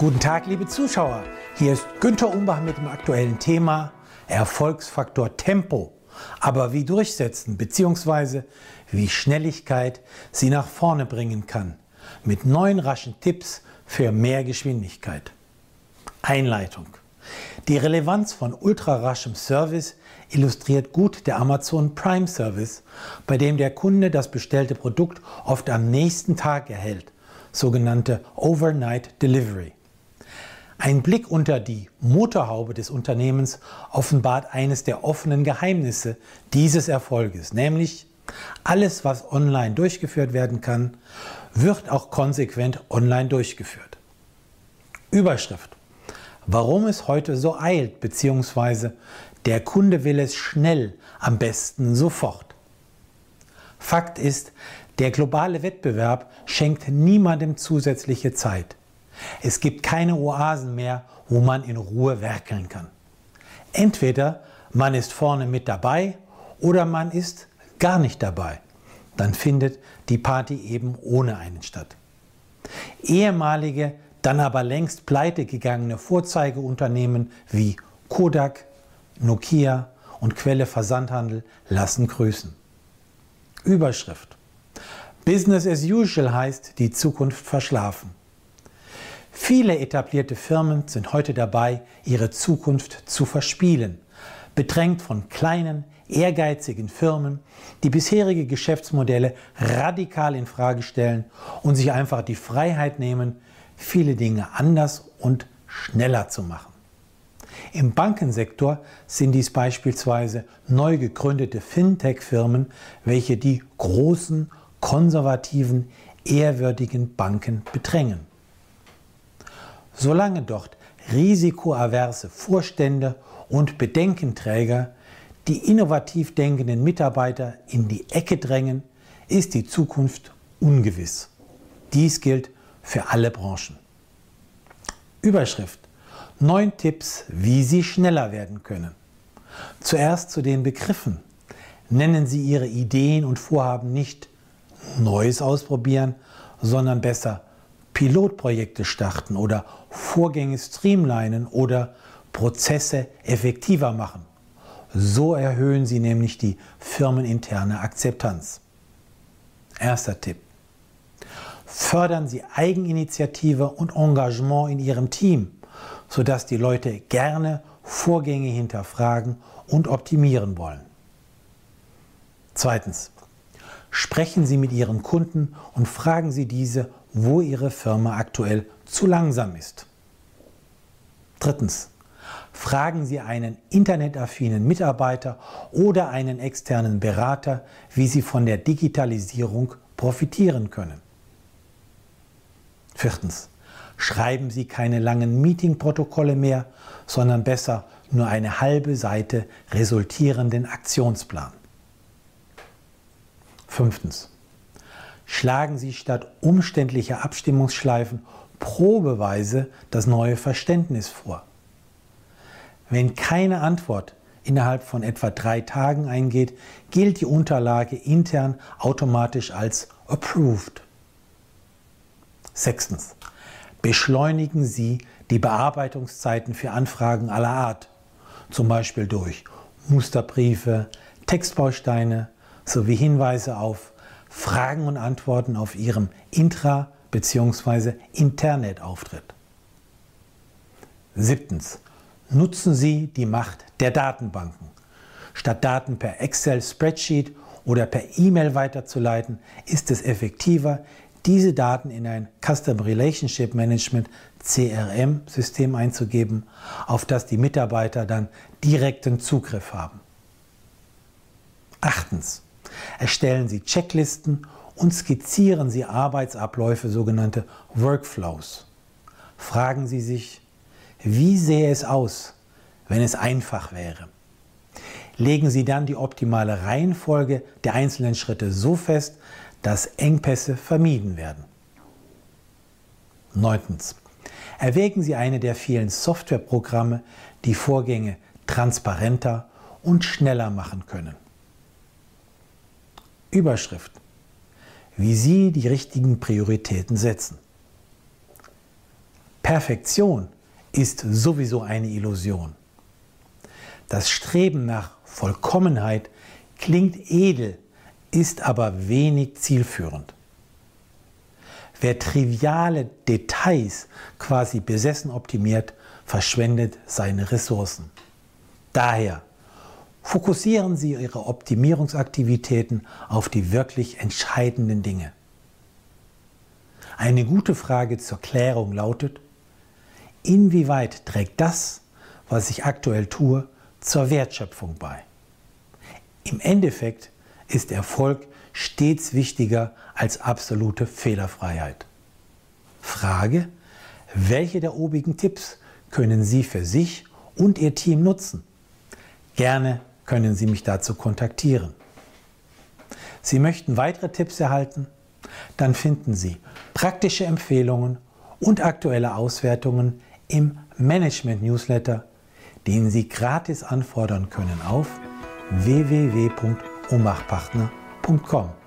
Guten Tag, liebe Zuschauer. Hier ist Günter Umbach mit dem aktuellen Thema Erfolgsfaktor Tempo. Aber wie durchsetzen bzw. wie Schnelligkeit sie nach vorne bringen kann. Mit neun raschen Tipps für mehr Geschwindigkeit. Einleitung. Die Relevanz von ultraraschem Service illustriert gut der Amazon Prime Service, bei dem der Kunde das bestellte Produkt oft am nächsten Tag erhält, sogenannte Overnight Delivery. Ein Blick unter die Motorhaube des Unternehmens offenbart eines der offenen Geheimnisse dieses Erfolges, nämlich alles, was online durchgeführt werden kann, wird auch konsequent online durchgeführt. Überschrift. Warum es heute so eilt, beziehungsweise der Kunde will es schnell, am besten sofort. Fakt ist, der globale Wettbewerb schenkt niemandem zusätzliche Zeit. Es gibt keine Oasen mehr, wo man in Ruhe werkeln kann. Entweder man ist vorne mit dabei oder man ist gar nicht dabei. Dann findet die Party eben ohne einen statt. Ehemalige, dann aber längst pleite gegangene Vorzeigeunternehmen wie Kodak, Nokia und Quelle Versandhandel lassen grüßen. Überschrift. Business as usual heißt die Zukunft verschlafen. Viele etablierte Firmen sind heute dabei, ihre Zukunft zu verspielen, bedrängt von kleinen, ehrgeizigen Firmen, die bisherige Geschäftsmodelle radikal in Frage stellen und sich einfach die Freiheit nehmen, viele Dinge anders und schneller zu machen. Im Bankensektor sind dies beispielsweise neu gegründete Fintech-Firmen, welche die großen, konservativen, ehrwürdigen Banken bedrängen. Solange dort risikoaverse Vorstände und Bedenkenträger die innovativ denkenden Mitarbeiter in die Ecke drängen, ist die Zukunft ungewiss. Dies gilt für alle Branchen. Überschrift. Neun Tipps, wie Sie schneller werden können. Zuerst zu den Begriffen. Nennen Sie Ihre Ideen und Vorhaben nicht Neues ausprobieren, sondern besser Pilotprojekte starten oder Vorgänge streamlinen oder Prozesse effektiver machen. So erhöhen Sie nämlich die firmeninterne Akzeptanz. Erster Tipp. Fördern Sie Eigeninitiative und Engagement in Ihrem Team, sodass die Leute gerne Vorgänge hinterfragen und optimieren wollen. Zweitens. Sprechen Sie mit Ihren Kunden und fragen Sie diese, wo Ihre Firma aktuell zu langsam ist. Drittens. Fragen Sie einen internetaffinen Mitarbeiter oder einen externen Berater, wie Sie von der Digitalisierung profitieren können. Viertens. Schreiben Sie keine langen Meetingprotokolle mehr, sondern besser nur eine halbe Seite resultierenden Aktionsplan. Fünftens. Schlagen Sie statt umständlicher Abstimmungsschleifen probeweise das neue Verständnis vor. Wenn keine Antwort innerhalb von etwa drei Tagen eingeht, gilt die Unterlage intern automatisch als approved. Sechstens. Beschleunigen Sie die Bearbeitungszeiten für Anfragen aller Art, zum Beispiel durch Musterbriefe, Textbausteine sowie Hinweise auf Fragen und Antworten auf Ihrem Intra- bzw. Internetauftritt. Siebtens. Nutzen Sie die Macht der Datenbanken. Statt Daten per Excel-Spreadsheet oder per E-Mail weiterzuleiten, ist es effektiver, diese Daten in ein Custom Relationship Management CRM-System einzugeben, auf das die Mitarbeiter dann direkten Zugriff haben. Achtens. Erstellen Sie Checklisten und skizzieren Sie Arbeitsabläufe, sogenannte Workflows. Fragen Sie sich, wie sähe es aus, wenn es einfach wäre? Legen Sie dann die optimale Reihenfolge der einzelnen Schritte so fest, dass Engpässe vermieden werden. Neuntens. Erwägen Sie eine der vielen Softwareprogramme, die Vorgänge transparenter und schneller machen können. Überschrift. Wie Sie die richtigen Prioritäten setzen. Perfektion ist sowieso eine Illusion. Das Streben nach Vollkommenheit klingt edel, ist aber wenig zielführend. Wer triviale Details quasi besessen optimiert, verschwendet seine Ressourcen. Daher fokussieren Sie Ihre Optimierungsaktivitäten auf die wirklich entscheidenden Dinge. Eine gute Frage zur Klärung lautet, inwieweit trägt das, was ich aktuell tue, zur Wertschöpfung bei? Im Endeffekt ist Erfolg stets wichtiger als absolute Fehlerfreiheit. Frage, welche der obigen Tipps können Sie für sich und Ihr Team nutzen? Gerne können Sie mich dazu kontaktieren. Sie möchten weitere Tipps erhalten? Dann finden Sie praktische Empfehlungen und aktuelle Auswertungen im Management-Newsletter, den Sie gratis anfordern können auf www.omachpartner.com.